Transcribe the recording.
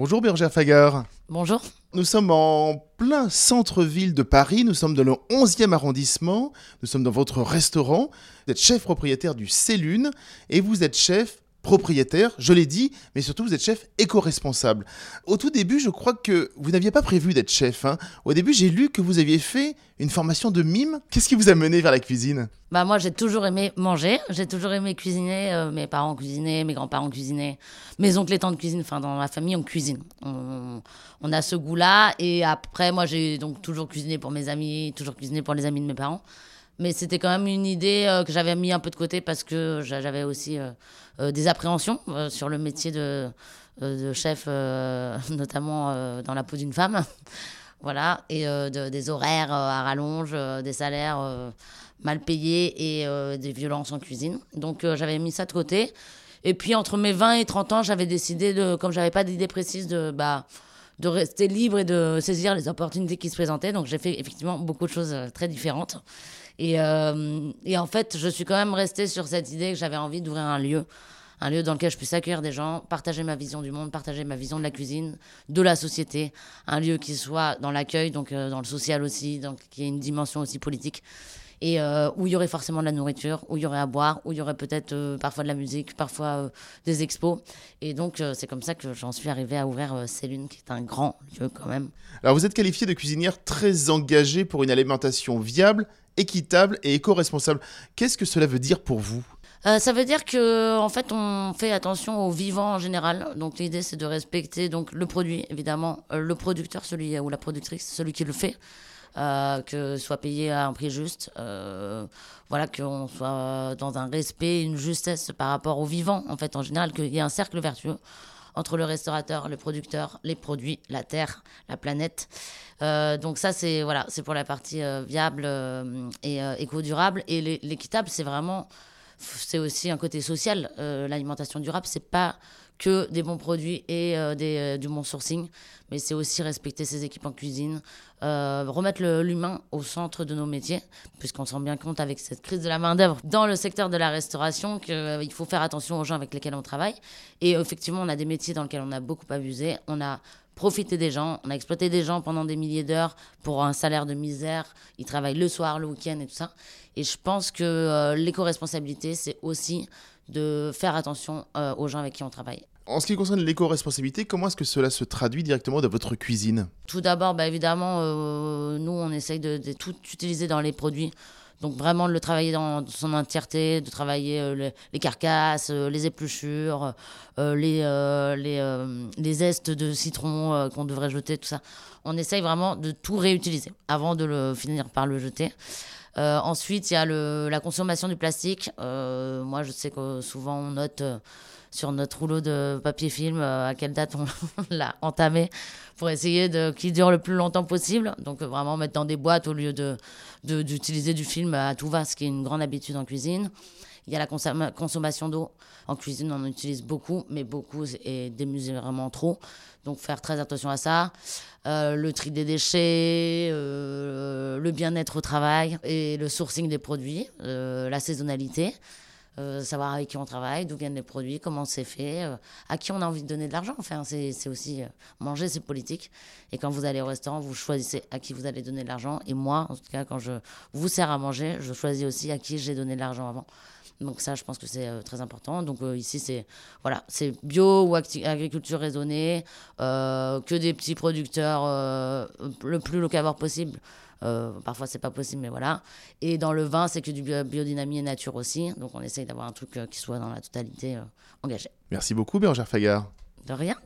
Bonjour Bérangère Fagar. Bonjour. Nous sommes en plein centre-ville de Paris, nous sommes dans le 11e arrondissement, nous sommes dans votre restaurant, vous êtes chef propriétaire du Célune et vous êtes chef propriétaire, je l'ai dit, mais surtout vous êtes chef éco-responsable. Au tout début, je crois que vous n'aviez pas prévu d'être chef. hein. Au début, j'ai lu que vous aviez fait une formation de mime. Qu'est-ce qui vous a mené vers la cuisine? Bah moi j'ai toujours aimé manger, j'ai toujours aimé cuisiner, euh, mes parents cuisinaient, mes grands-parents cuisinaient, mes oncles et tantes cuisinent, enfin dans ma famille on cuisine. On, on a ce goût-là et après moi j'ai donc toujours cuisiné pour mes amis, toujours cuisiné pour les amis de mes parents. Mais c'était quand même une idée euh, que j'avais mis un peu de côté parce que j'a- j'avais aussi euh, euh, des appréhensions sur le métier de, chef, notamment dans la peau d'une femme. voilà, et de- des horaires à rallonge, des salaires mal payés et des violences en cuisine. Donc j'avais mis ça de côté. Et puis entre mes 20 et 30 ans, j'avais décidé de, comme j'avais pas d'idée précise, de bah de rester libre et de saisir les opportunités qui se présentaient. Donc j'ai fait effectivement beaucoup de choses euh, très différentes. Et, euh, et en fait, je suis quand même restée sur cette idée que j'avais envie d'ouvrir un lieu, un lieu dans lequel je puisse accueillir des gens, partager ma vision du monde, partager ma vision de la cuisine, de la société, un lieu qui soit dans l'accueil, donc euh, dans le social aussi, donc qui ait une dimension aussi politique. Et euh, où il y aurait forcément de la nourriture, où il y aurait à boire, où il y aurait peut-être euh, parfois de la musique, parfois euh, des expos. Et donc, c'est comme ça que j'en suis arrivée à ouvrir Célune, qui est un grand lieu quand même. Alors vous êtes qualifié de cuisinière très engagée pour une alimentation viable, équitable et éco-responsable. Qu'est-ce que cela veut dire pour vous? Euh, ça veut dire que en fait on fait attention aux vivants en général. Donc l'idée c'est de respecter donc le produit évidemment, euh, le producteur, celui ou la productrice, celui qui le fait, euh, que soit payé à un prix juste. euh, voilà qu'on soit dans un respect, une justesse par rapport aux vivants en fait en général, qu'il y ait un cercle vertueux entre le restaurateur, le producteur, les produits, la terre, la planète. Euh, donc ça, c'est voilà, c'est pour la partie viable et éco-durable. Et l'é- l'équitable, c'est vraiment, c'est aussi un côté social. Euh, L'alimentation durable, c'est pas que des bons produits et euh, des, euh, du bon sourcing, mais c'est aussi respecter ses équipes en cuisine, remettre l'humain au centre de nos métiers, puisqu'on se rend bien compte avec cette crise de la main-d'œuvre dans le secteur de la restauration qu'il faut faire attention aux gens avec lesquels on travaille. Et effectivement, on a des métiers dans lesquels on a beaucoup abusé. On a profité des gens, on a exploité des gens pendant des milliers d'heures pour un salaire de misère. Ils travaillent le soir, le week-end et tout ça. Et je pense que euh, l'éco-responsabilité, c'est aussi de faire attention euh, aux gens avec qui on travaille. En ce qui concerne l'éco-responsabilité, comment est-ce que cela se traduit directement dans votre cuisine? Tout d'abord, bah, évidemment, euh, nous, on essaye de, de tout utiliser dans les produits. Donc vraiment de le travailler dans son entièreté, de travailler euh, le- les carcasses, euh, les épluchures, euh, les, les, les zestes de citron qu'on devrait jeter, tout ça. On essaye vraiment de tout réutiliser avant de le finir par le jeter. Euh, ensuite, il y a le, la consommation du plastique. Euh, moi, je sais que souvent on note euh, sur notre rouleau de papier film à quelle date on l'a entamé pour essayer de qu'il dure le plus longtemps possible. Donc vraiment mettre dans des boîtes au lieu de de- d'utiliser du film à tout va, ce qui est une grande habitude en cuisine. Il y a la consom- consommation d'eau. En cuisine, on en utilise beaucoup, mais beaucoup et démesurément trop. Donc faire très attention à ça. Euh, le tri des déchets, euh, le bien-être au travail et le sourcing des produits, euh, la saisonnalité. Savoir avec qui on travaille, d'où viennent les produits, comment c'est fait, à qui on a envie de donner de l'argent. Enfin, c'est aussi manger, c'est politique. Et quand vous allez au restaurant, vous choisissez à qui vous allez donner de l'argent. Et moi, en tout cas, quand je vous sers à manger, je choisis aussi à qui j'ai donné de l'argent avant. Donc ça, je pense que c'est euh, très important. Donc euh, ici, c'est voilà, c'est bio ou agriculture raisonnée, euh, que des petits producteurs le plus locavore possible. Parfois, c'est pas possible, mais voilà. Et dans le vin, c'est que du bio- biodynamie et nature aussi. Donc on essaye d'avoir un truc qui soit dans la totalité engagé. Merci beaucoup Bérangère Fagar. De rien.